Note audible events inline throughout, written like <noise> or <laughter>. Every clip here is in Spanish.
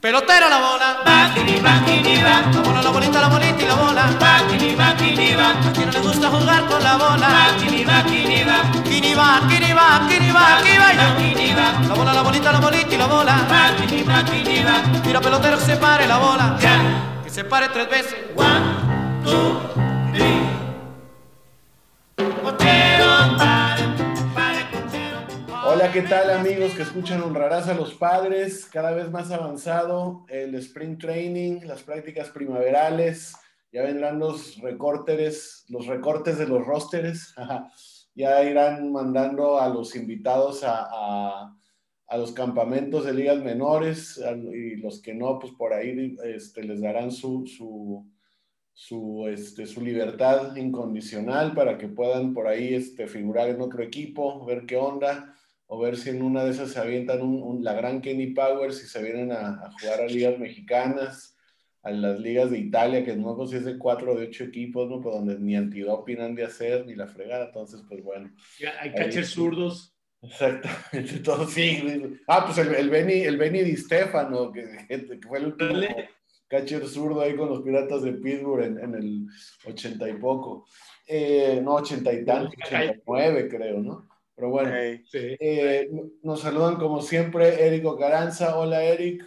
Pelotera la bola. Va, kini, va. La bola, la bolita, la bolita y la bola. Va, kini, va. A quien no le gusta jugar con la bola. Va, kini, va, kini, va. Kini va, kini va, aquí va. La bola, la bolita, la bolita y la bola. Va, kini, va. Tira pelotero que se pare la bola. Ya. Que se pare tres veces. One, two, Hola, ¿qué tal amigos que escuchan Honrarás a los Padres? Cada vez más avanzado el Spring Training, las prácticas primaverales, ya vendrán los recortes, los recortes de los rosteres, ya irán mandando a los invitados a, a- a los campamentos de ligas menores y los que no, pues por ahí este, les darán su, su, su, este, su libertad incondicional para que puedan por ahí este, figurar en otro equipo, ver qué onda o ver si en una de esas se avientan un- un- la gran Kenny Powers y se vienen a, a jugar a ligas mexicanas, a las ligas de Italia, que no sé si es de cuatro o de ocho equipos, ¿no? Pues donde ni antidoping han de hacer, ni la fregada, entonces, pues bueno. Ya Hay catchers zurdos. Exactamente, <laughs> todo sí. Ah, pues el, el Benny, el Benny Di Stefano, que, que fue el último Dale. catcher zurdo ahí con los Piratas de Pittsburgh en, en el ochenta y poco. Eh, no, ochenta y tanto, ochenta y nueve creo, ¿no? Pero bueno, Hey, Sí. eh, nos saludan como siempre Érico Caranza. Hola, Eric.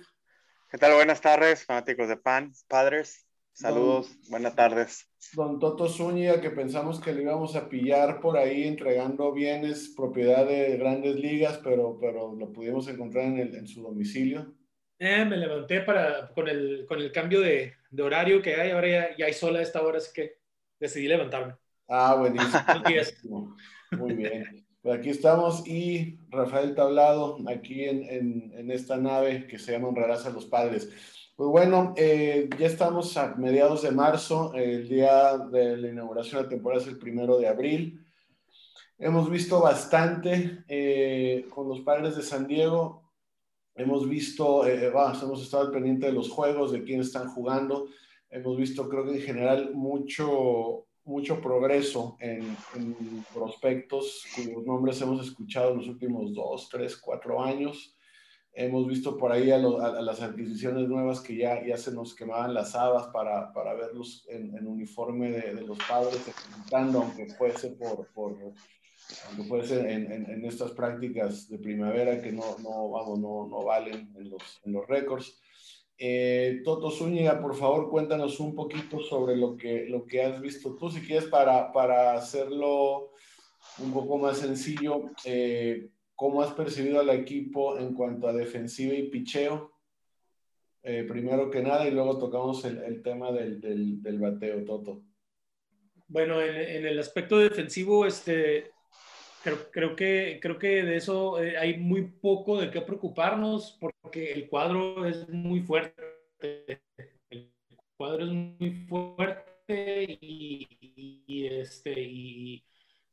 ¿Qué tal? Buenas tardes, fanáticos de PAN, padres. Saludos, buenas tardes. Don Toto Zúñiga, que pensamos que le íbamos a pillar por ahí entregando bienes, propiedad de grandes ligas, pero, pero lo pudimos encontrar en, el- en su domicilio. Eh, me levanté para, con, el, con el cambio de, de horario que hay. Ahora ya, ya hay sol a esta hora, así que decidí levantarme. Ah, buenísimo. <laughs> Muy bien. Pues aquí estamos y Rafael Tablado, aquí en, en- en esta nave que se llama Honrarás a los Padres. Pues bueno, eh, ya estamos a mediados de marzo, el día de la inauguración de la temporada es el primero de abril. Hemos visto bastante eh, con los padres de San Diego. Hemos visto, eh, hemos estado pendiente de los juegos, de quiénes están jugando. Hemos visto, creo que en general, mucho, mucho progreso en, prospectos cuyos nombres hemos escuchado en los últimos dos, tres, cuatro años. Hemos visto por ahí a, las adquisiciones nuevas que ya, ya se nos quemaban las habas para, para verlos en, uniforme de, los padres, ejecutando, aunque fuese por, por aunque en, en- en estas prácticas de primavera que no, no, vamos, no, no valen en los, en los récords. Eh, Toto Zúñiga, por favor, cuéntanos un poquito sobre lo que, lo que has visto tú, si quieres, para, para hacerlo un poco más sencillo. eh, ¿Cómo has percibido al equipo en cuanto a defensiva y picheo? Eh, primero que nada, y luego tocamos el, tema del, del, del bateo, Toto. Bueno, en, en el aspecto defensivo, este, creo, creo, que, creo que de eso eh, hay muy poco de qué preocuparnos porque el cuadro es muy fuerte. El cuadro es muy fuerte y, y, este, y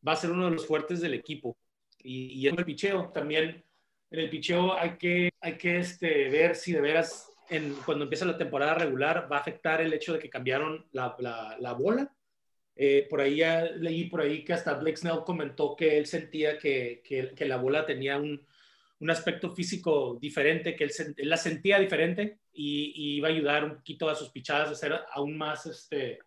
va a ser uno de los fuertes del equipo. Y, y en el picheo también, en el picheo hay que, hay que este, ver si de veras en, cuando empieza la temporada regular va a afectar el hecho de que cambiaron la, la, la bola. Eh, por ahí ya leí por ahí que hasta Blake Snell comentó que él sentía que, que, que la bola tenía un, un, aspecto físico diferente, que él, él la sentía diferente y, y, iba a ayudar un poquito a sus pichadas a ser aún más, este,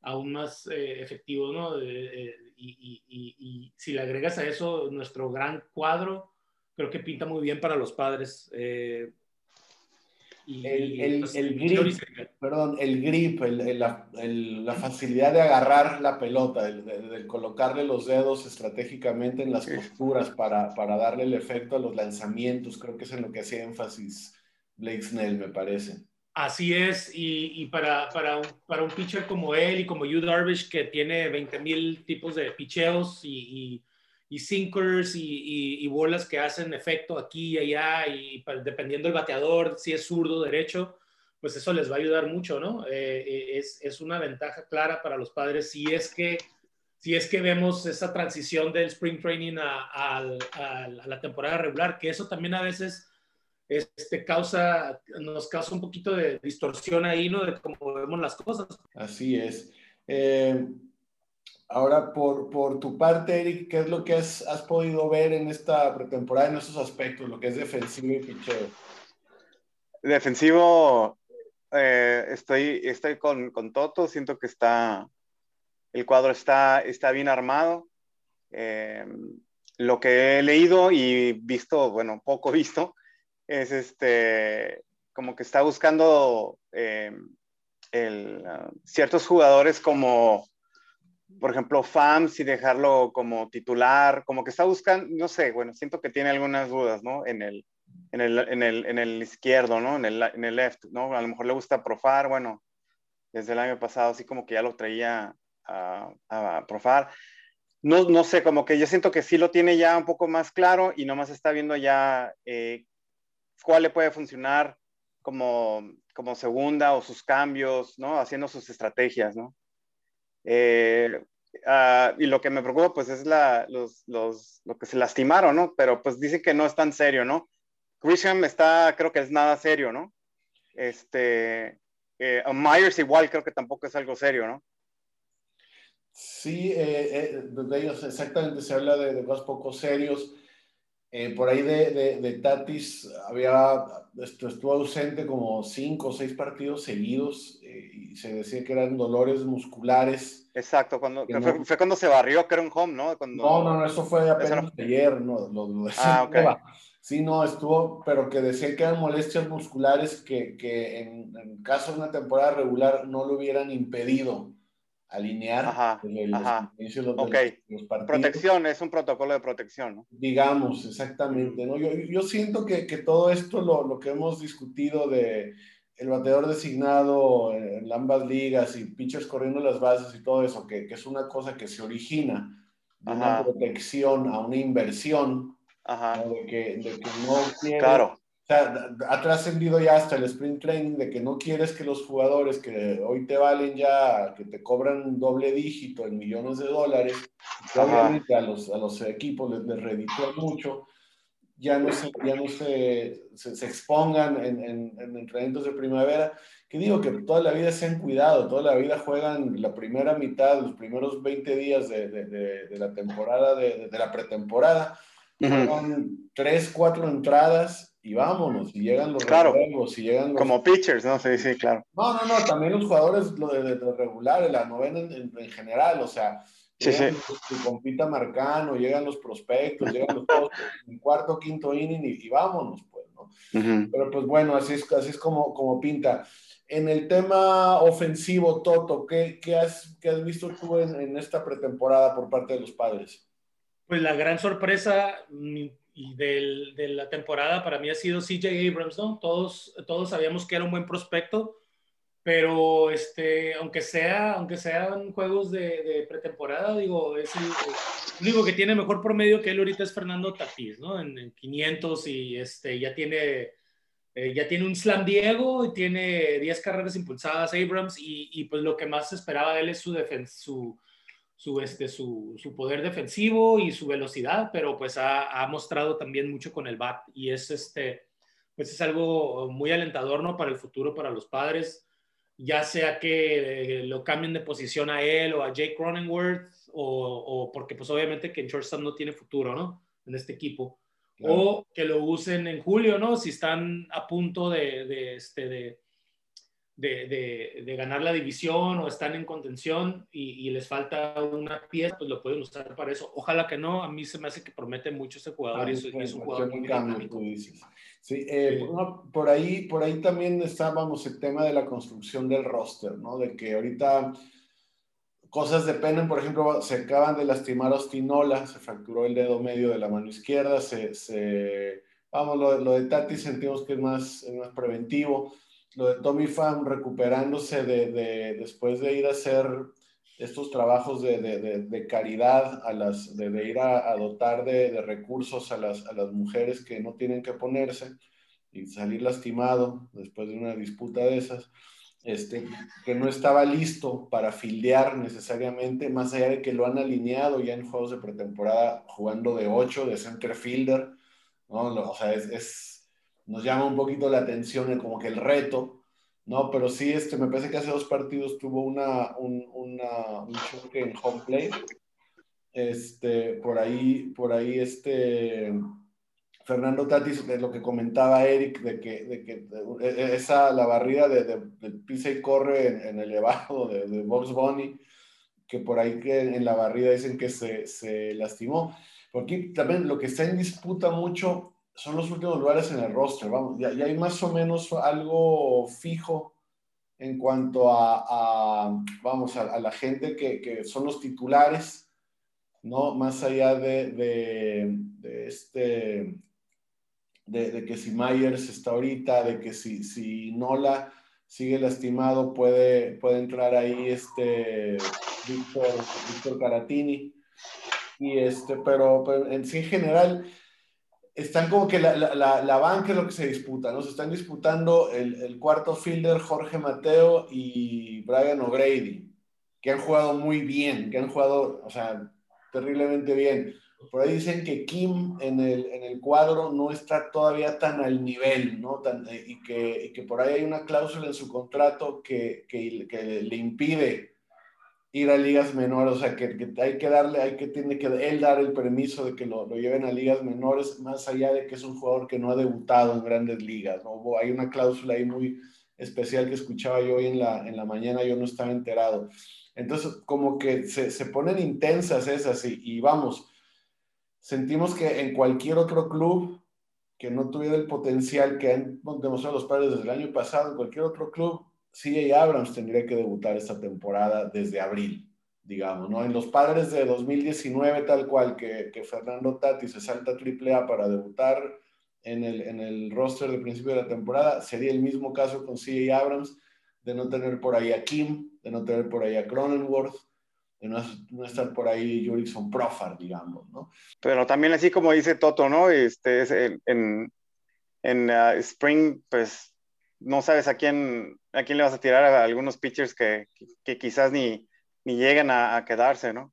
aún más eh, efectivo, ¿no? Eh, y, y, y, si le agregas a eso nuestro gran cuadro, creo que pinta muy bien para los padres. Y, el, el, el, grip, perdón, el grip, el, la, la, facilidad de agarrar la pelota, de, de, de, colocarle los dedos estratégicamente en las posturas para, para, darle el efecto a los lanzamientos, creo que es en lo que hacía énfasis Blake Snell, me parece. Así es, y, y para, para, un, para un pitcher como él y como Yu Darvish, que tiene 20 mil tipos de picheos y, y y sinkers y, y, y, bolas que hacen efecto aquí y allá, y dependiendo del bateador, si es zurdo derecho, pues eso les va a ayudar mucho, ¿no? Eh, es, es, una ventaja clara para los padres si es que, si es que vemos esa transición del spring training a, a, a, a la temporada regular, que eso también a veces este, causa, nos causa un poquito de distorsión ahí, ¿no? De cómo vemos las cosas. Así es. Eh... Ahora, por, por, tu parte, Eric, ¿qué es lo que has, podido ver en esta pretemporada en estos aspectos, lo que es defensivo y picheo? defensivo, eh, estoy, estoy con, con, Toto, siento que está, el cuadro está, está bien armado. Eh, lo que he leído y visto, bueno, poco <laughs> visto, es este, como que está buscando eh, ciertos jugadores como, por ejemplo, FAMS y dejarlo como titular, como que está buscando, no sé, bueno, siento que tiene algunas dudas, ¿no? En el, en el, en el, en el izquierdo, ¿no? En el, en el left, ¿no? A lo mejor le gusta Profar, bueno, desde el año pasado así como que ya lo traía a, a Profar. No, no sé, como que yo siento que sí lo tiene ya un poco más claro y nomás está viendo ya eh, cuál le puede funcionar como, como segunda o sus cambios, ¿no? Haciendo sus estrategias, ¿no? Eh, uh, y lo que me preocupa, pues, es los, los, lo que se lastimaron, ¿no? Pero, pues, dicen que no es tan serio, ¿no? Grisham está, creo que es nada serio, ¿no? Este, eh, Myers igual creo que tampoco es algo serio, ¿no? Sí, eh, de ellos exactamente se habla de, de cosas poco serios. Eh, por ahí de, de, de, Tatis había, estuvo ausente como cinco o seis partidos seguidos eh, y se decía que eran dolores musculares. Exacto, cuando, fue, cuando se barrió, que era un home, ¿no? Cuando, no, no, no, eso fue apenas eso no... ayer, no, lo, lo ah, <laughs> okay. Sí, no, estuvo, pero que decía que eran molestias musculares que, que en, en caso de una temporada regular no lo hubieran impedido alinear ajá, el, ajá. Los, los, okay. los partidos. Protección, es un protocolo de protección, ¿no? Digamos, exactamente, ¿no? Yo, yo siento que, que todo esto, lo, lo, que hemos discutido de el bateador designado en ambas ligas y pitchers corriendo las bases y todo eso, que, que es una cosa que se origina de una protección a una inversión, Ajá. ¿no? de, que, de que no quiere... Claro. O sea, ha trascendido ya hasta el sprint training de que no quieres que los jugadores que hoy te valen ya, que te cobran doble dígito en millones de dólares, obviamente a los, a los equipos les, les reditúa mucho, ya no se, ya no se, se, se expongan en, en, en, entrenamientos de primavera, que digo que toda la vida se han cuidado, toda la vida juegan la primera mitad, los primeros 20 días de, de, de, de la temporada, de, la pretemporada, uh -huh. con tres, cuatro entradas y vámonos, y llegan los claro. juegos, y llegan los... Como pitchers, ¿no? Sí, sí, claro. No, no, no, también los jugadores lo de, de, de regular, la novena en, en, en, general, o sea, sí, sí. Los, compita Marcano, llegan los prospectos, llegan los todos, <laughs> en cuarto, quinto inning, y, y vámonos, pues, ¿no? Uh -huh. Pero pues bueno, así es, así es como, como pinta. En el tema ofensivo, Toto, ¿qué, qué, has, qué has visto tú en, en esta pretemporada por parte de los padres? Pues la gran sorpresa y del, de la temporada para mí ha sido CJ Abrams, ¿no? Todos, todos sabíamos que era un buen prospecto, pero este, aunque, sea, aunque sean juegos de, de pretemporada, digo, es el, el, único que tiene mejor promedio que él ahorita es Fernando Tatís, ¿no? En, en 500 y este, ya tiene... Eh, ya tiene un slam Diego y tiene 10 carreras impulsadas Abrams y, y, pues lo que más esperaba de él es su, su, su, este, su, su, poder defensivo y su velocidad, pero pues ha, ha, mostrado también mucho con el bat y es, este, pues es algo muy alentador ¿no? para el futuro, para los padres, ya sea que eh, lo cambien de posición a él o a Jake Cronenworth o, o porque pues obviamente que en shortstop no tiene futuro ¿no? en este equipo. Claro. O que lo usen en julio, ¿no? Si están a punto de, de, este, de, de, de, de, ganar la división o están en contención y, y, les falta una pieza, pues lo pueden usar para eso. Ojalá que no, a mí se me hace que promete mucho ese jugador y, es, y es un jugador muy dinámico. Sí, eh, sí. Por, por, ahí, por ahí también estábamos el tema de la construcción del roster, ¿no? De que ahorita cosas dependen, por ejemplo, se acaban de lastimar a Ostinola, se fracturó el dedo medio de la mano izquierda, se, se vamos, lo, lo, de Tati sentimos que es más, es más preventivo lo de Tommy Pham recuperándose de, de, después de ir a hacer estos trabajos de, de caridad, a las, de, ir a, a dotar de, recursos a las, a las mujeres que no tienen que ponerse y salir lastimado después de una disputa de esas, este, que no estaba listo para fildear necesariamente, más allá de que lo han alineado ya en juegos de pretemporada jugando de 8, de center fielder, ¿no? O sea, es, es nos llama un poquito la atención como que el reto, ¿no? Pero sí, este, me parece que hace dos partidos tuvo una, un, una, un choque en home play. Este, por ahí, por ahí, este, Fernando Tatis, de lo que comentaba Eric, de que, de que esa, la barrida de, de, pisa y corre en, en elevado de, de Box Bunny, que por ahí que en la barrida dicen que se, se lastimó. Porque también lo que está en disputa mucho son los últimos lugares en el roster, vamos, ya, ya hay más o menos algo fijo en cuanto a, a vamos, a, a, la gente que, que son los titulares, ¿no? Más allá de, de, de este de, de, que si Myers está ahorita, de que si, si Nola sigue lastimado, puede, puede entrar ahí este Víctor, Víctor Caratini. Y este, pero, pero, en sí en general están como que la, la, la, banca es lo que se disputa, ¿no? Se están disputando el, el cuarto fielder Jorge Mateo y Brian O'Grady, que han jugado muy bien, que han jugado, o sea, terriblemente bien. Por ahí dicen que Kim en el, en el cuadro no está todavía tan al nivel, ¿no? Tan, eh, y, que, que, por ahí hay una cláusula en su contrato que, que, le impide ir a ligas menores, o sea, que, hay que darle, hay que, tiene que él dar el permiso de que lo, lo, lleven a ligas menores, más allá de que es un jugador que no ha debutado en grandes ligas, ¿no? Hay una cláusula ahí muy especial que escuchaba yo hoy en la, en la mañana, yo no estaba enterado. Entonces, como que se, se ponen intensas esas y, y vamos, sentimos que en cualquier otro club que no tuviera el potencial que han demostrado los padres desde el año pasado, en cualquier otro club, CJ Abrams tendría que debutar esta temporada desde abril, digamos, ¿no? En los padres de 2019, tal cual, que, Fernando Tati se salta AAA para debutar en el, en el roster de principio de la temporada, sería el mismo caso con CJ Abrams, de no tener por ahí a Kim, de no tener por ahí a Cronenworth, de no, no, estar por ahí Jurickson Profar, digamos, ¿no? Pero también así como dice Toto, ¿no? Este, en, en uh, Spring, pues no sabes a quién, a quién le vas a tirar a algunos pitchers que, que, quizás ni, ni lleguen a, quedarse, ¿no?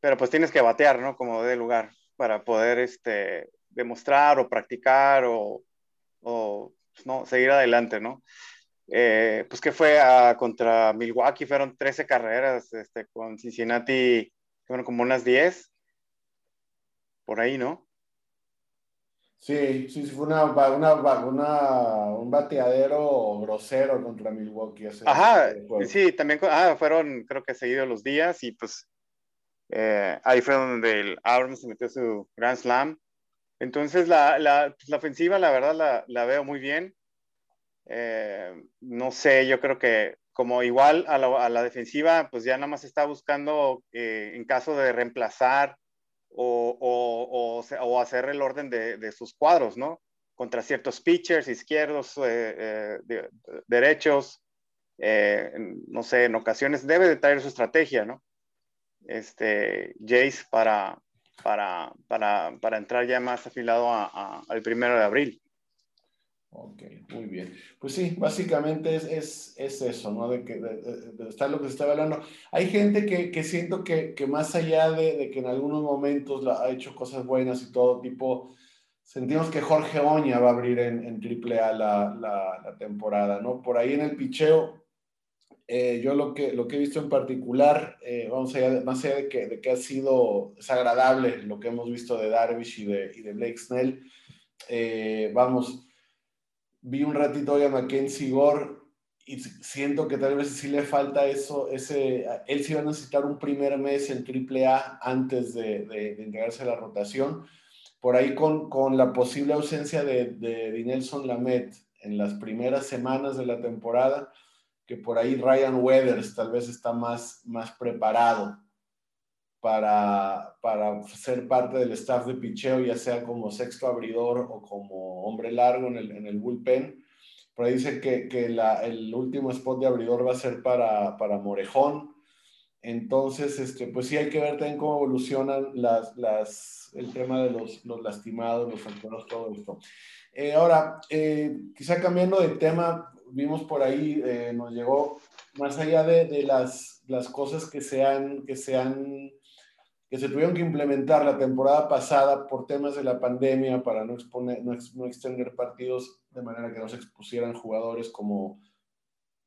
Pero pues tienes que batear, ¿no? Como de lugar para poder este, demostrar o practicar o, o pues, no, seguir adelante, ¿no? Eh, pues que fue a, contra Milwaukee, fueron 13 carreras, este, con Cincinnati fueron como unas 10, por ahí, ¿no? Sí, sí, sí, fue una, una, una, un bateadero grosero contra Milwaukee. Ese, Ajá, ese sí, también ah, fueron, creo que seguidos los días y pues eh, ahí fue donde el Abrams se metió su Grand Slam. Entonces la, la, pues, la ofensiva, la verdad, la, la veo muy bien. Eh, no sé, yo creo que como igual a la, a la defensiva, pues ya nada más está buscando eh, en caso de reemplazar o, o, hacer el orden de, de, sus cuadros, ¿no? Contra ciertos pitchers, izquierdos, eh, eh de, derechos, eh, no sé, en ocasiones debe de traer su estrategia, ¿no? Este, Jace para, para, para, para entrar ya más afilado al primero de abril. Ok, muy bien. Pues sí, básicamente es, es, es eso, ¿no? De que de, de, de estar lo que se está hablando. Hay gente que, que siento que, que, más allá de, que en algunos momentos la, ha hecho cosas buenas y todo, tipo, sentimos que Jorge Oña va a abrir en, en AAA la, la, la, temporada, ¿no? Por ahí en el picheo, eh, yo lo que, lo que he visto en particular, eh, vamos allá, más allá de que, de que ha sido desagradable lo que hemos visto de Darvish y de, y de Blake Snell, eh, vamos vi un ratito hoy a Mackenzie Gore y siento que tal vez sí le falta eso, ese, él sí va a necesitar un primer mes en AAA antes de, de, de entregarse a la rotación. Por ahí con, con la posible ausencia de, de, de Nelson Lamet en las primeras semanas de la temporada, que por ahí Ryan Weathers tal vez está más, más preparado para, para ser parte del staff de picheo, ya sea como sexto abridor o como hombre largo en el, en el bullpen. Por ahí dice que, que la, el último spot de abridor va a ser para, para Morejón. Entonces, este, pues sí hay que ver también cómo evolucionan las, las, el tema de los, los lastimados, los enfermos, todo esto. Eh, ahora, eh, quizá cambiando de tema, vimos por ahí, eh, nos llegó más allá de, de las, las, cosas que se han, que se han que se tuvieron que implementar la temporada pasada por temas de la pandemia para no, exponer, no, no extender partidos de manera que no se expusieran jugadores como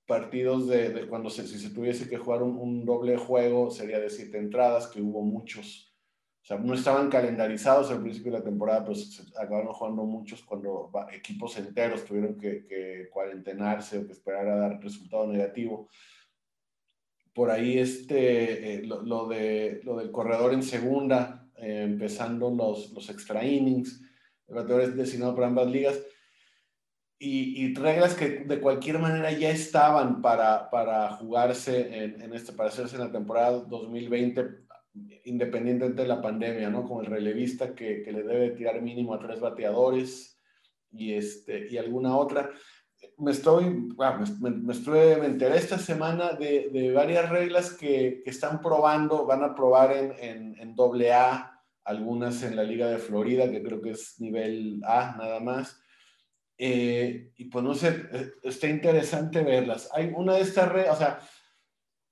partidos de, de cuando se, si se tuviese que jugar un, un, doble juego sería de siete entradas, que hubo muchos o sea, no estaban calendarizados al principio de la temporada, pues acabaron jugando muchos cuando equipos enteros tuvieron que, que cuarentenarse o que esperar a dar resultado negativo. Por ahí este, eh, lo, de, lo del corredor en segunda, eh, empezando los, los extra innings, el bateador es designado para ambas ligas. Y, y, reglas que de cualquier manera ya estaban para, para jugarse en, en, este, para hacerse en la temporada 2020 independientemente de la pandemia, ¿no? Como el relevista que, que le debe tirar mínimo a tres bateadores y, este, y alguna otra. Me estoy, ah, me, me, estoy, me enteré esta semana de, de varias reglas que, que, están probando, van a probar en, en, en doble A, algunas en la Liga de Florida, que creo que es nivel A nada más. Eh, y pues no sé, eh, está interesante verlas. Hay una de estas reglas, o sea,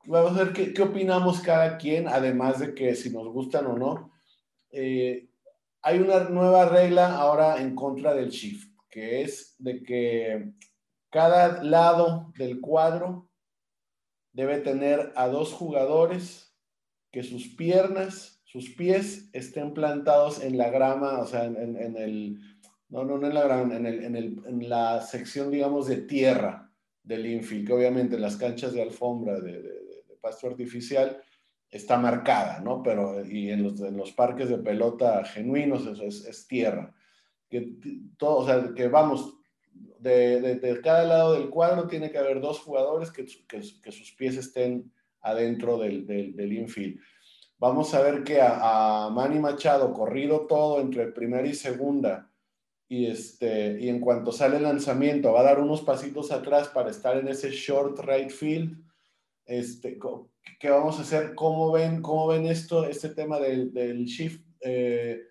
vamos a ver qué, qué, opinamos cada quien, además de que si nos gustan o no. Eh, hay una nueva regla ahora en contra del shift, que es de que cada lado del cuadro debe tener a dos jugadores que sus piernas, sus pies estén plantados en la grama, o sea, en, en el, no, no, no en la grama, en, el, en, el, en la sección, digamos, de tierra del infield, que obviamente en las canchas de alfombra de, pasto artificial está marcada, ¿no? Pero, y en los, en los parques de pelota genuinos eso es, es, tierra. Que, todo, o sea, que vamos, de, de, de, cada lado del cuadro tiene que haber dos jugadores que, que, que sus pies estén adentro del, del, del, infield. Vamos a ver que a, a, Manny Machado, corrido todo entre primera y segunda, y, este, y en cuanto sale el lanzamiento, va a dar unos pasitos atrás para estar en ese short right field este, ¿Qué vamos a hacer? ¿Cómo ven, cómo ven esto, este tema del, del shift? Eh,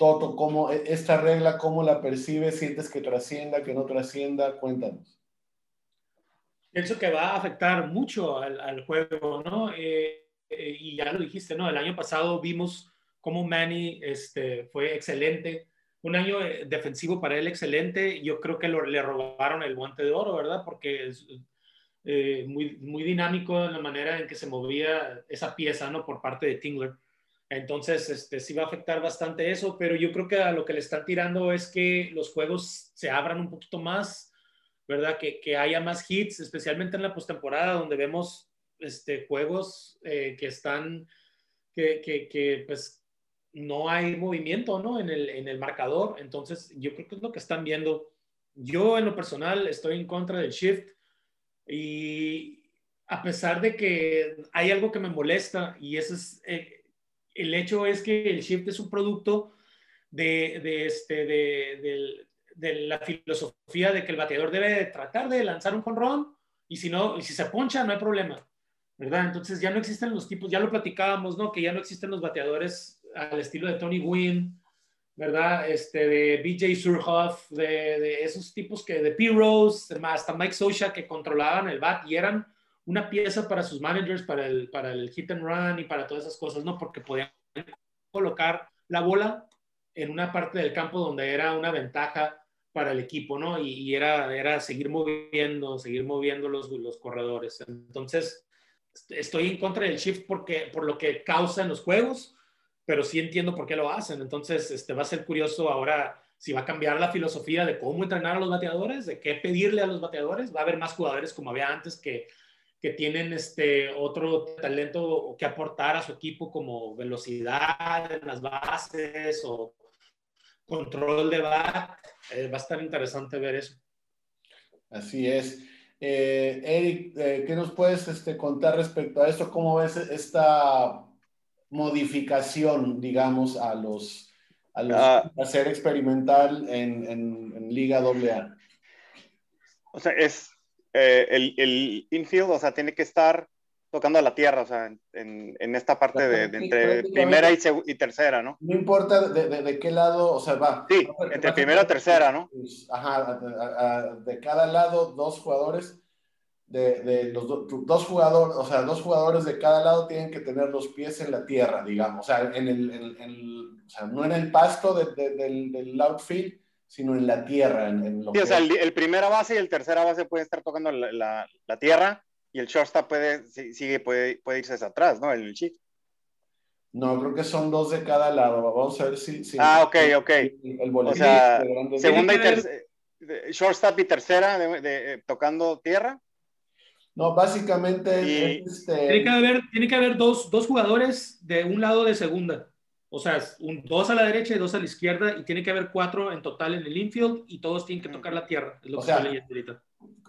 Toto, ¿cómo, e, esta regla, cómo la percibes? ¿Sientes que trascienda, que no trascienda? Cuéntanos. Pienso que va a afectar mucho al, al juego, ¿no? Eh, eh, y ya lo dijiste, ¿no? El año pasado vimos cómo Manny este, fue excelente. Un año eh, defensivo para él excelente. Yo creo que lo, le robaron el guante de oro, ¿verdad? Porque eh, muy, muy dinámico en la manera en que se movía esa pieza, ¿no? Por parte de Tingler. Entonces, este, sí va a afectar bastante eso, pero yo creo que a lo que le están tirando es que los juegos se abran un poquito más, ¿verdad? Que, que haya más hits, especialmente en la postemporada, donde vemos este, juegos eh, que están, que, que, que, pues no hay movimiento, ¿no? En el, en el marcador. Entonces, yo creo que es lo que están viendo. Yo, en lo personal, estoy en contra del shift y a pesar de que hay algo que me molesta y ese es eh, el hecho es que el shift es un producto de, este, la filosofía de que el bateador debe tratar de lanzar un jonrón y si no, si se poncha no hay problema, ¿verdad? Entonces ya no existen los tipos, ya lo platicábamos, ¿no? Que ya no existen los bateadores al estilo de Tony Gwynn, ¿verdad? Este, de BJ Surhoff, de, esos tipos que, de P-Rose, hasta Mike Sosha, que controlaban el bat y eran una pieza para sus managers, para el, para el hit and run y para todas esas cosas, ¿no? Porque podían colocar la bola en una parte del campo donde era una ventaja para el equipo, ¿no? Y, y era, era seguir moviendo, seguir moviendo los, los corredores. Entonces, estoy en contra del shift porque, por lo que causa en los juegos, pero sí entiendo por qué lo hacen. Entonces, este, va a ser curioso ahora si va a cambiar la filosofía de cómo entrenar a los bateadores, de qué pedirle a los bateadores. Va a haber más jugadores como había antes que, que tienen este otro talento que aportar a su equipo como velocidad en las bases o control de bat. Eh, va a estar interesante ver eso. Así es. Eh, Eric, eh, ¿qué nos puedes este, contar respecto a esto? ¿Cómo ves esta modificación, digamos, a los, a los ah. hacer experimental en, en, en, Liga AA? O sea, es eh, el, el, infield, o sea, tiene que estar tocando la tierra, o sea, en, en esta parte de, de entre primera y, y, tercera, ¿no? No importa de, de, de, qué lado, o sea, va. Sí, entre primera y tercera, ¿no? Pues, ajá, de cada lado dos jugadores de, de los do, dos jugadores, o sea, dos jugadores de cada lado tienen que tener los pies en la tierra, digamos, o sea, en el, en, en, o sea no en el pasto de, de, del, del, outfield, sino en la tierra. En, lo sí, o sea, el, el, primera base y el tercera base pueden estar tocando la, la, la tierra y el shortstop puede, sigue, puede, puede irse hacia atrás, ¿no? El chip. No, creo que son dos de cada lado. Vamos a ver si. ah, ok, ok. El o sea, segunda y tercera. Shortstop y tercera de, tocando tierra. No, básicamente. este... tiene, que haber, tiene que haber dos, dos, jugadores de un lado de segunda. O sea, un, dos a la derecha y dos a la izquierda. Y tiene que haber cuatro en total en el infield y todos tienen que tocar la tierra. Es lo que estoy ahorita.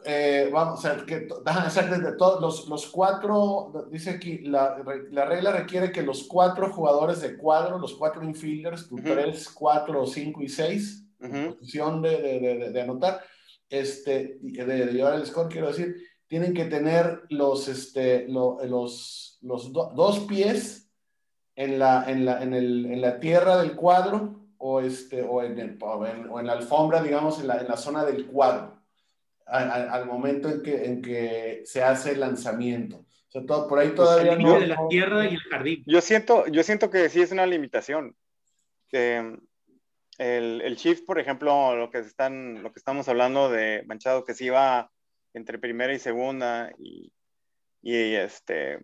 Eh, vamos a ver, que, de todos los, los, cuatro, dice aquí, la, la, regla requiere que los cuatro jugadores de cuadro, los cuatro infielders, tu tres, cuatro, cinco y seis, posición de, de, de, anotar, este, de, llevar el score, quiero decir, tienen que tener los, este, los, los dos pies en la, en, la, en, el, en la tierra del cuadro o, este, o, en, el, o en la alfombra, digamos, en la, en la zona del cuadro al, momento en que, en que se hace el lanzamiento. O sea, todo, por ahí pues todavía no, de la tierra y el jardín. Yo siento, yo siento que sí es una limitación. el, el shift, por ejemplo, lo que, están, lo que estamos hablando de Manchado, que sí iba entre primera y segunda y, y este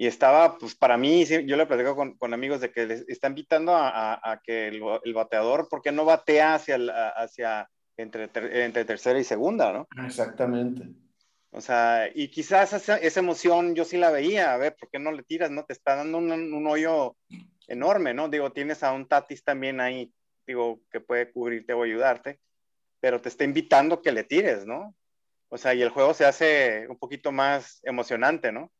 y estaba, pues para mí, yo le platico con, con amigos de que les está invitando a, a, que el, el, bateador, porque no batea hacia, hacia entre, entre tercera y segunda, ¿no? Exactamente. O sea, y quizás esa, esa, emoción yo sí la veía, a ver, ¿por qué no le tiras, no? Te está dando un, un, hoyo enorme, ¿no? Digo, tienes a un Tatis también ahí, digo, que puede cubrirte o ayudarte, pero te está invitando que le tires, ¿no? O sea, y el juego se hace un poquito más emocionante, ¿no?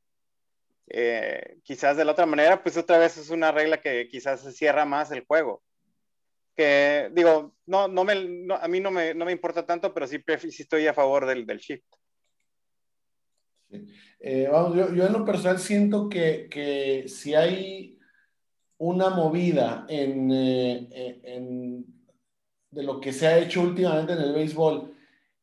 Eh, quizás de la otra manera, pues otra vez es una regla que quizás se cierra más el juego que digo, no, no me, a mí no me, no me, importa tanto, pero sí, sí, estoy a favor del, del shift. Eh, vamos, yo, yo, en lo personal siento que, que si hay una movida en, eh, en, de lo que se ha hecho últimamente en el béisbol,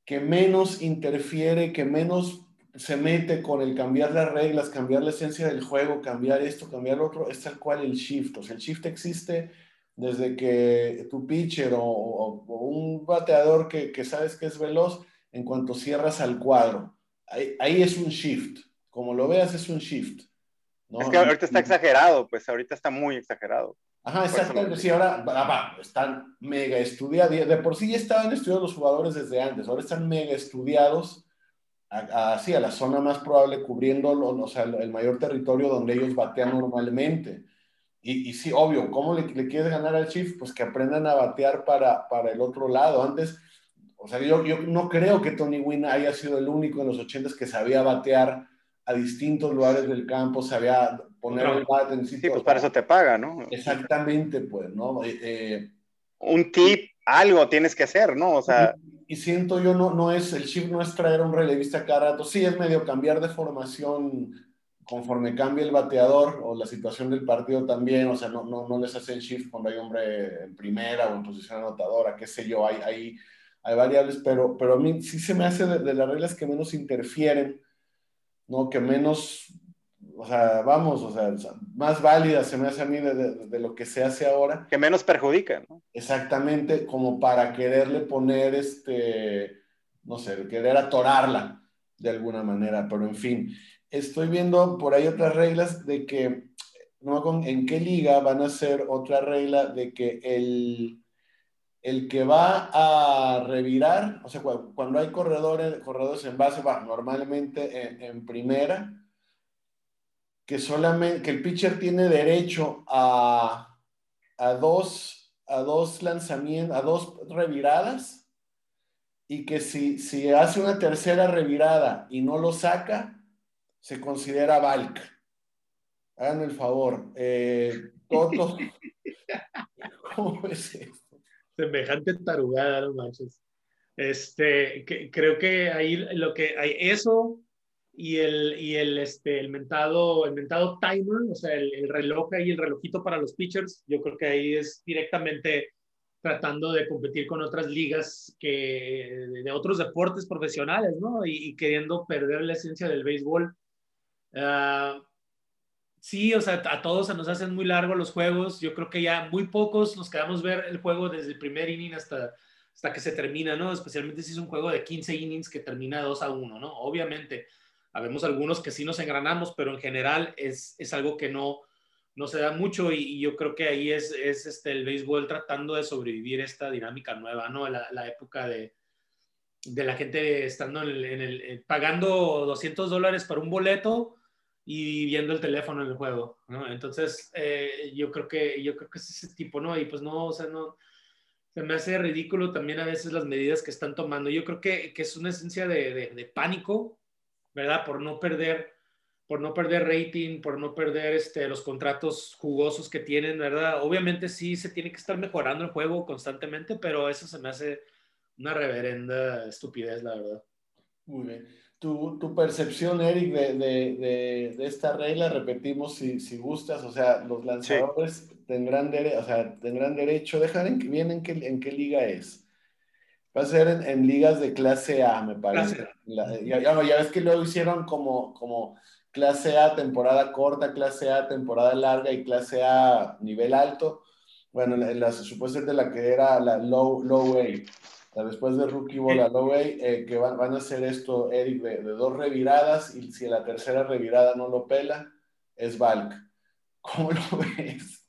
que menos interfiere, que menos se mete con el cambiar las reglas, cambiar la esencia del juego, cambiar esto, cambiar lo otro, es tal cual el shift. O sea, el shift existe desde que tu pitcher o, un bateador que, que, sabes que es veloz, en cuanto cierras al cuadro, ahí, ahí, es un shift. Como lo veas, es un shift. ¿no? Es que ahorita está exagerado, pues ahorita está muy exagerado. Ajá, exactamente. Sí, ahora están mega estudiados. De por sí ya estaban estudiados los jugadores desde antes. Ahora están mega estudiados así a, la zona más probable, cubriendo o sea, el mayor territorio donde ellos batean normalmente. Y, sí, obvio, ¿cómo le, quieres ganar al Chief? Pues que aprendan a batear para, para el otro lado. Antes, o sea, yo, yo no creo que Tony Wynn haya sido el único en los 80 que sabía batear a distintos lugares del campo, sabía poner el bat en sitio. Sí, pues para eso te paga, ¿no? Exactamente, pues, ¿no? Eh, eh, un tip, algo tienes que hacer, ¿no? O sea. Y, siento yo, no, no es, el chip no es traer un relevista cada rato, sí es medio cambiar de formación conforme cambia el bateador o la situación del partido también, o sea, no, no, no les hacen shift cuando hay hombre en primera o en posición anotadora, qué sé yo, hay, hay, hay variables, pero, pero a mí sí se me hace de, las reglas que menos interfieren, ¿no? Que menos, o sea, vamos, o sea, más válida se me hace a mí de, de, lo que se hace ahora. Que menos perjudica, ¿no? Exactamente, como para quererle poner, este, no sé, querer atorarla de alguna manera, pero en fin estoy viendo por ahí otras reglas de que, no con en qué liga van a ser otra regla de que el, el que va a revirar, o sea, cuando hay corredores, corredores en base, va normalmente en, primera, que solamente, que el pitcher tiene derecho a, a dos, a dos lanzamientos, a dos reviradas, y que si, si hace una tercera revirada y no lo saca, se considera Valk. Hagan el favor. Eh, Toto, <laughs> ¿cómo es esto? Semejante tarugada, no manches. Este, creo que ahí lo que hay eso y el, y el, este, el, mentado, el mentado timer, o sea, el, reloj y el relojito para los pitchers, yo creo que ahí es directamente tratando de competir con otras ligas que, de otros deportes profesionales, ¿no? Y, y queriendo perder la esencia del béisbol Ah, sí, o sea, a todos se nos hacen muy largos los juegos. Yo creo que ya muy pocos nos quedamos ver el juego desde el primer inning hasta, hasta que se termina, ¿no? Especialmente si es un juego de 15 innings que termina 2 a 1, ¿no? Obviamente, habemos algunos que sí nos engranamos, pero en general es, es algo que no, no se da mucho y, yo creo que ahí es, es, este, el béisbol tratando de sobrevivir esta dinámica nueva, ¿no? La, la época de, de, la gente estando en el, eh, pagando 200 dólares para un boleto y viendo el teléfono en el juego, ¿no? Entonces, eh, yo creo que yo creo que es ese tipo, ¿no? Y pues no, o sea, no, se me hace ridículo también a veces las medidas que están tomando. Yo creo que, que es una esencia de, de, de pánico, ¿verdad? Por no perder por no perder rating, por no perder este, los contratos jugosos que tienen, ¿verdad? Obviamente sí se tiene que estar mejorando el juego constantemente, pero eso se me hace una reverenda estupidez, la verdad. Muy bien. Tu, tu percepción, Eric, de, de, de, esta regla, repetimos si, si, gustas, o sea, los lanzadores tendrán, o sea, tendrán derecho, dejar en, bien en qué, en qué liga es. Va a ser en, en ligas de clase A, me parece. ya, ya, ya, ves que luego hicieron como, como clase A temporada corta, clase A temporada larga y clase A nivel alto. Bueno, en la, supuestamente la que era la low, low A, después de Rookie Ball, la low A, eh, que van, van, a hacer esto, Eric, de, dos reviradas y si la tercera revirada no lo pela, es Valk. <laughs> ¿Cómo lo ves?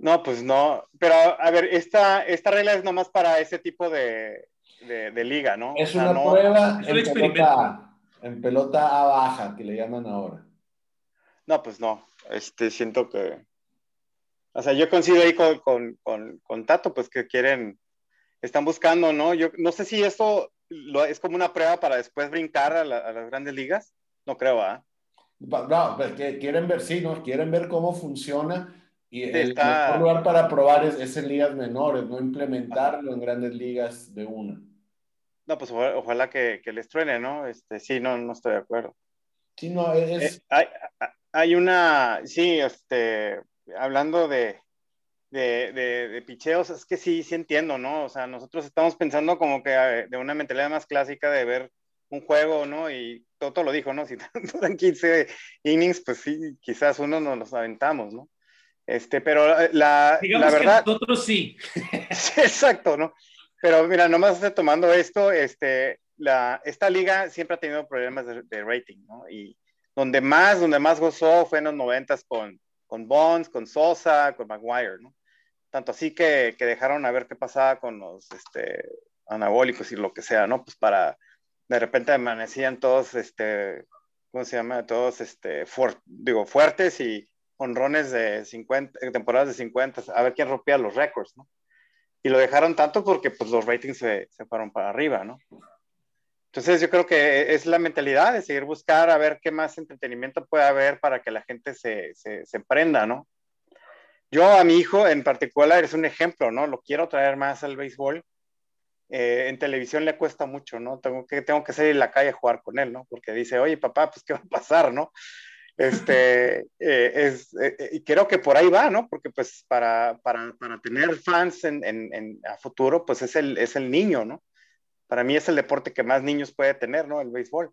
No, pues no. Pero a ver, esta, esta regla es nomás para ese tipo de, de, liga, ¿no? Es una prueba. Es un experimento en pelota A baja, que le llaman ahora. No, pues no. Este, siento que. O sea, yo coincido ahí con, con, con, con Tato, pues que quieren, están buscando, ¿no? Yo no sé si esto lo, es como una prueba para después brincar a, las grandes ligas. No creo, ¿ah? No, pues que quieren ver, sí, ¿no? Quieren ver cómo funciona y el mejor lugar para probar es, es, en ligas menores, no implementarlo en grandes ligas de una. No, pues ojalá que, que les truene, ¿no? Este, sí, no, no estoy de acuerdo. Sí, no, es... Eh, hay, hay, una, sí, este, hablando de, de, de, picheos, es que sí, sí entiendo, ¿no? O sea, nosotros estamos pensando como que eh, de una mentalidad más clásica de ver un juego, ¿no? Y Toto lo dijo, ¿no? Si <laughs> duran 15 innings, pues sí, quizás uno nos los aventamos, ¿no? Este, pero eh, la, Digamos la verdad... Que nosotros sí. <laughs> sí. Exacto, ¿no? Pero mira, nomás tomando esto, este, la, esta liga siempre ha tenido problemas de, rating, ¿no? Y donde más, donde más gozó fue en los noventas con, con Bonds, con Sosa, con Maguire, ¿no? Tanto así que, que dejaron a ver qué pasaba con los este, anabólicos y lo que sea, ¿no? Pues para, de repente amanecían todos, este, ¿cómo se llama? Todos, este, digo, fuertes y honrones de 50, temporadas de 50, a ver quién rompía los récords, ¿no? y lo dejaron tanto porque pues los ratings se, se, fueron para arriba, ¿no? Entonces yo creo que es la mentalidad de seguir buscar a ver qué más entretenimiento puede haber para que la gente se, se, se ¿no? Yo a mi hijo en particular es un ejemplo, ¿no? Lo quiero traer más al béisbol. Eh, en televisión le cuesta mucho, ¿no? Tengo que, tengo que salir a la calle a jugar con él, ¿no? Porque dice, oye, papá, pues, ¿qué va a pasar, no? Este, eh, es, eh, y creo que por ahí va, ¿no? Porque pues para, para, para tener fans en, en, a futuro, pues es el, es el niño, ¿no? Para mí es el deporte que más niños puede tener, ¿no? El béisbol.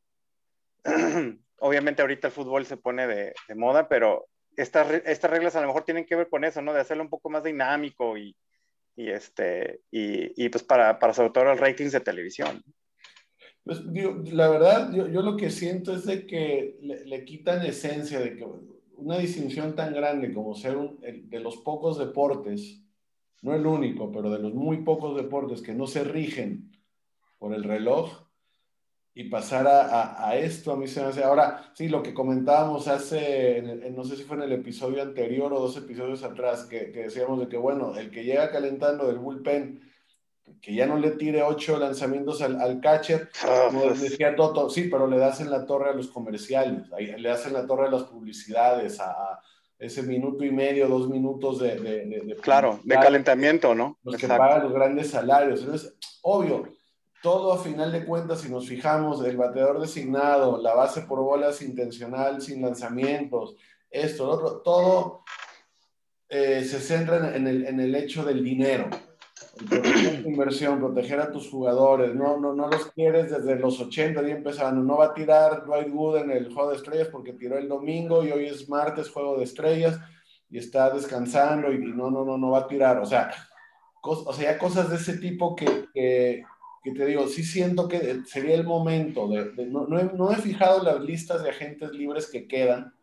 <clears throat> Obviamente ahorita el fútbol se pone de, moda, pero estas, estas reglas a lo mejor tienen que ver con eso, ¿no? De hacerlo un poco más dinámico y, y este, y, y pues para, para sobre todo los ratings de televisión. Pues, la verdad, yo, yo, lo que siento es de que le, quitan esencia, de que una distinción tan grande como ser de los pocos deportes, no el único, pero de los muy pocos deportes que no se rigen por el reloj y pasar a, a, esto, a mí se me hace. Ahora, sí, lo que comentábamos hace, no sé si fue en el episodio anterior o dos episodios atrás, que, que decíamos de que, bueno, el que llega calentando del bullpen que ya no le tire ocho lanzamientos al, al catcher, ah, como pues. decía Toto, sí, pero le das en la torre a los comerciales, le das en la torre a las publicidades, a, ese minuto y medio, dos minutos de... de, claro, de calentamiento, ¿no? Los que pagan los grandes salarios. Entonces, obvio, todo a final de cuentas, si nos fijamos, el bateador designado, la base por bolas intencional sin lanzamientos, esto, lo otro, todo eh, se centra en el, en el hecho del dinero proteger tu inversión, proteger a tus jugadores, no, no, no los quieres desde los 80 y empezando, no va a tirar Dwight Wood en el juego de estrellas porque tiró el domingo y hoy es martes juego de estrellas y está descansando y, no, no, no, no va a tirar, o sea, o sea, ya cosas de ese tipo que, que, que, te digo, sí siento que sería el momento de, no, no, he, no, he, fijado las listas de agentes libres que quedan,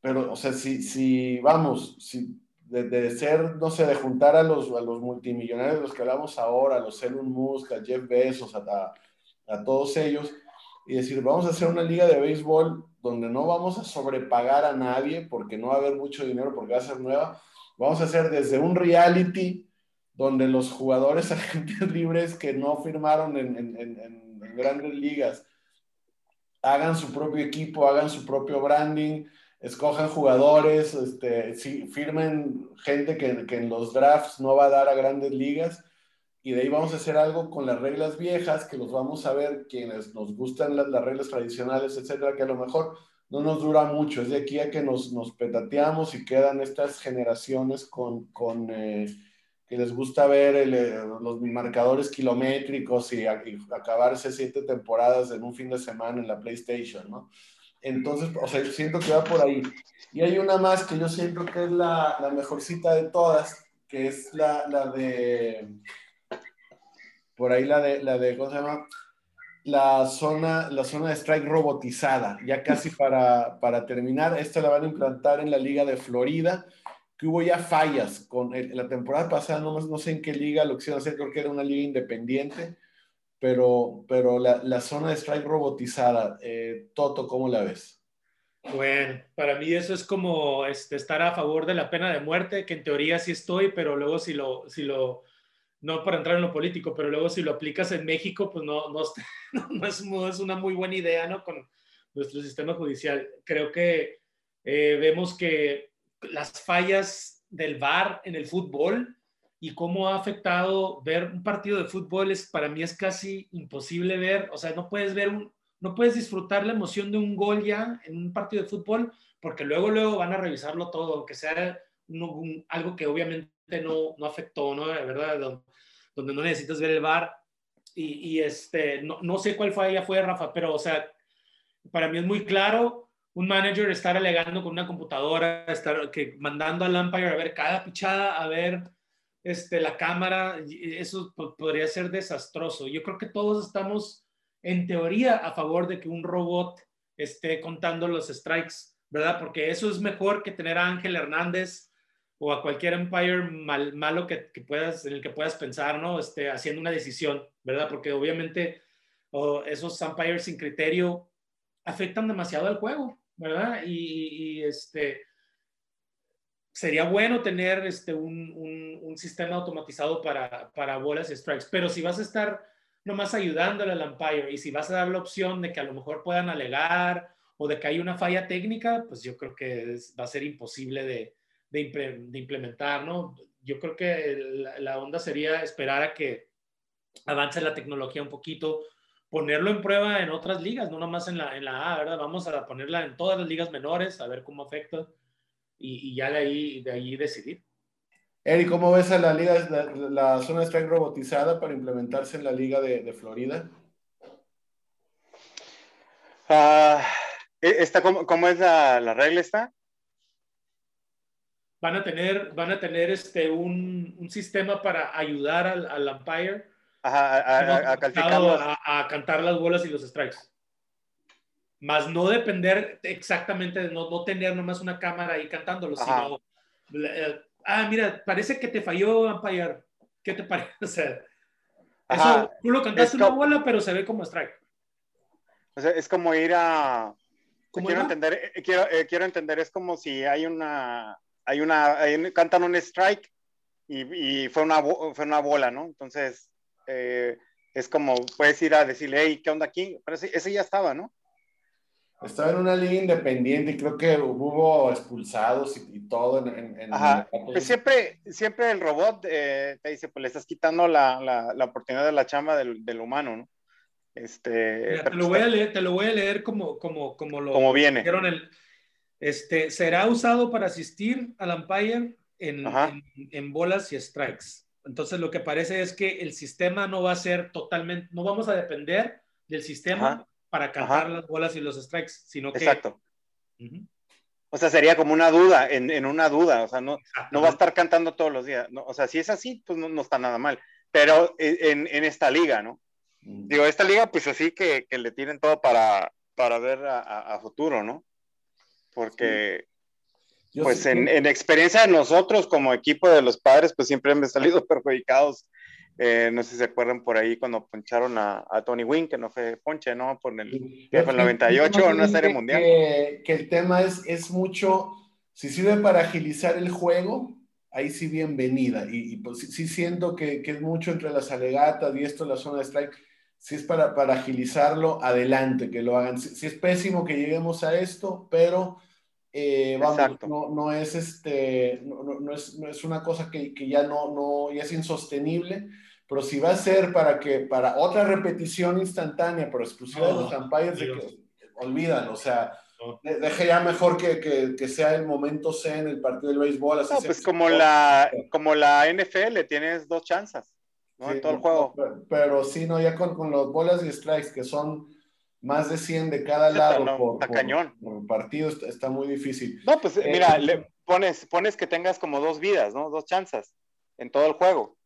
pero, o sea, si, si vamos, si de, ser, no sé, de juntar a los, a los multimillonarios de los que hablamos ahora, a los Elon Musk, a Jeff Bezos, a, a todos ellos, y decir, vamos a hacer una liga de béisbol donde no vamos a sobrepagar a nadie porque no va a haber mucho dinero porque va a ser nueva. Vamos a hacer desde un reality donde los jugadores <laughs> agentes libres que no firmaron en, en, en, grandes ligas hagan su propio equipo, hagan su propio branding, escojan jugadores, este, firmen gente que, que en los drafts no va a dar a grandes ligas y de ahí vamos a hacer algo con las reglas viejas, que los vamos a ver quienes nos gustan las, reglas tradicionales, etcétera, que a lo mejor no nos dura mucho. Es de aquí a que nos, nos petateamos y quedan estas generaciones con, con eh, que les gusta ver eh, los marcadores kilométricos y, acabarse siete temporadas en un fin de semana en la PlayStation, ¿no? Entonces, o sea, siento que va por ahí. Y hay una más que yo siento que es la, la mejorcita de todas, que es la, la de por ahí la de, la de, ¿cómo se llama? La zona, la zona de strike robotizada, ya casi para, para terminar. Esta la van a implantar en la Liga de Florida, que hubo ya fallas. Con la temporada pasada, no, no sé en qué liga lo quisieron hacer, creo que era una liga independiente, pero, pero la, la zona de strike robotizada, eh, Toto, ¿cómo la ves? Bueno, para mí eso es como este, estar a favor de la pena de muerte, que en teoría sí estoy, pero luego si lo, si lo no para entrar en lo político, pero luego si lo aplicas en México, pues no, no, <laughs> no, es, es, una muy buena idea, ¿no? Con nuestro sistema judicial. Creo que eh, vemos que las fallas del VAR en el fútbol y cómo ha afectado ver un partido de fútbol es para mí es casi imposible ver, o sea, no puedes ver un, no puedes disfrutar la emoción de un gol ya en un partido de fútbol porque luego luego van a revisarlo todo, aunque sea algo que obviamente no, no afectó, ¿no? De verdad, donde no necesitas ver el bar. Y, este, no, no, sé cuál fue allá fue, Rafa, pero, o sea, para mí es muy claro un manager estar alegando con una computadora, estar que, mandando al umpire a ver cada pichada, a ver este, la cámara, eso podría ser desastroso. Yo creo que todos estamos, en teoría, a favor de que un robot esté contando los strikes, ¿verdad? Porque eso es mejor que tener a Ángel Hernández o a cualquier empire mal, malo que, que, puedas, en el que puedas pensar, ¿no? Este, haciendo una decisión, ¿verdad? Porque obviamente esos empires sin criterio afectan demasiado al juego, ¿verdad? Y, este, sería bueno tener este, un, un, sistema automatizado para, para bolas y strikes, pero si vas a estar nomás ayudándole al umpire y si vas a dar la opción de que a lo mejor puedan alegar o de que hay una falla técnica, pues yo creo que va a ser imposible de, de, implementar, ¿no? Yo creo que la, onda sería esperar a que avance la tecnología un poquito, ponerlo en prueba en otras ligas, no nomás en la, en la A, ¿verdad? Vamos a ponerla en todas las ligas menores, a ver cómo afecta y, ya de ahí, de ahí decidir. Eri, ¿cómo ves a la liga, la, zona de strike robotizada para implementarse en la liga de, Florida? Uh, esta, ¿cómo, ¿Cómo es la, la regla esta? van a tener, van a tener este, un, un sistema para ayudar al, al umpire a, a, a, cantar las bolas y los strikes. Más no depender exactamente, de no, no tener nomás una cámara ahí cantándolo, sino, eh, ah, mira, parece que te falló umpire. ¿Qué te <laughs> parece? O sea, eso, tú lo cantaste una bola, pero se ve como strike. O sea, es como ir a... Quiero entender, eh, quiero, eh, quiero entender, es como si hay una, hay una, cantan un strike y, fue, una, fue una bola, ¿no? Entonces, es como, puedes ir a decirle, hey, ¿qué onda aquí? Pero ese, ya estaba, ¿no? Estaba en una liga independiente y creo que hubo expulsados y, todo en, en, Ajá. Pues siempre, siempre el robot eh, te dice, pues le estás quitando la, la, oportunidad de la chamba del, del humano, ¿no? Este, te, lo voy a leer, te lo voy a leer como, como, como lo como viene. El, este, será usado para asistir al umpire en, en, bolas y strikes. Entonces, lo que parece es que el sistema no va a ser totalmente, no vamos a depender del sistema para cantar las bolas y los strikes, sino que... Exacto. O sea, sería como una duda, en, en una duda, o sea, no, no va a estar cantando todos los días. No, o sea, si es así, pues no, no está nada mal. Pero en, en, esta liga, ¿no? Digo, esta liga, pues así que, que le tienen todo para, para ver a, a futuro, ¿no? porque pues en, en, experiencia de nosotros como equipo de los padres, pues siempre hemos salido <laughs> perjudicados. Eh, no sé si se acuerdan por ahí cuando poncharon a, a Tony Wynn, que no fue ponche, ¿no? Por el, que fue el 98 en una serie mundial. Que, el tema es, es mucho, si sirve para agilizar el juego, ahí sí bienvenida. Y, y pues sí, siento que, que, es mucho entre las alegatas y esto, la zona de strike. Si es para, para agilizarlo, adelante, que lo hagan. Si, si es pésimo que lleguemos a esto, pero eh, vamos, no, no, es este, no, no, es, no, es, una cosa que, que, ya no, no, ya es insostenible, pero si va a ser para que, para otra repetición instantánea, pero exclusiva de los umpires, de que, olvídalo, o sea, deje ya mejor que, que, que, sea el momento C en el partido del béisbol. Así no, pues como la, como la NFL, tienes dos chances, ¿no? Sí, en todo el juego. Pero, pero, sí, no, ya con, con los bolas y strikes, que son más de 100 de cada lado no, por, por, cañón. por, partido, está, está, muy difícil. No, pues eh, mira, le pones, pones que tengas como dos vidas, ¿no? Dos chances en todo el juego.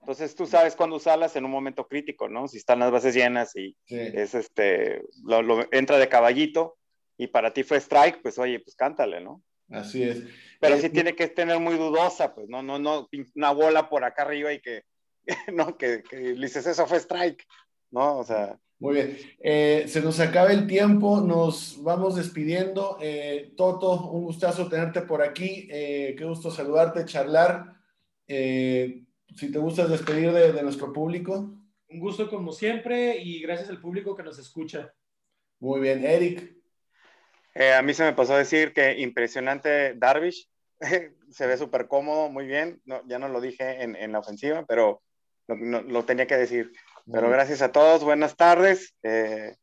Entonces tú sabes cuándo usarlas en un momento crítico, ¿no? Si están las bases llenas y sí. es este, lo, lo, entra de caballito y para ti fue strike, pues oye, pues cántale, ¿no? Así es. Pero eh, sí tiene que tener muy dudosa, pues no, no, no, una bola por acá arriba y que, <laughs> no, que, que dices, eso fue strike, ¿no? O sea. Muy bien. Eh, se nos acaba el tiempo, nos vamos despidiendo. Eh, Toto, un gustazo tenerte por aquí. Eh, qué gusto saludarte, charlar. Eh, si te gustas despedir de, de, nuestro público. Un gusto como siempre y gracias al público que nos escucha. Muy bien, Eric. Eh, a mí se me pasó a decir que impresionante Darvish. <laughs> se ve súper cómodo, muy bien. No, ya no lo dije en, en la ofensiva, pero lo, no, lo tenía que decir. Pero gracias a todos, buenas tardes. Eh,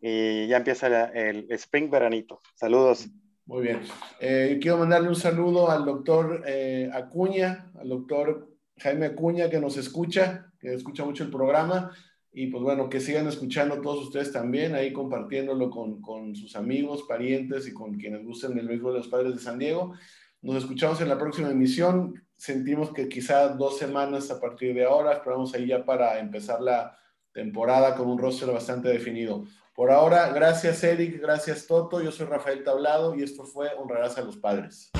y ya empieza el Spring Veranito. Saludos. Muy bien. Eh, quiero mandarle un saludo al doctor eh, Acuña, al doctor Jaime Acuña, que nos escucha, que escucha mucho el programa. Y pues bueno, que sigan escuchando todos ustedes también, ahí compartiéndolo con, con sus amigos, parientes y con quienes gusten el béisbol de los padres de San Diego. Nos escuchamos en la próxima emisión sentimos que quizá dos semanas a partir de ahora, esperamos ahí ya para empezar la temporada con un roster bastante definido. Por ahora, gracias Eric, gracias Toto, yo soy Rafael Tablado y esto fue Honrarás a los Padres.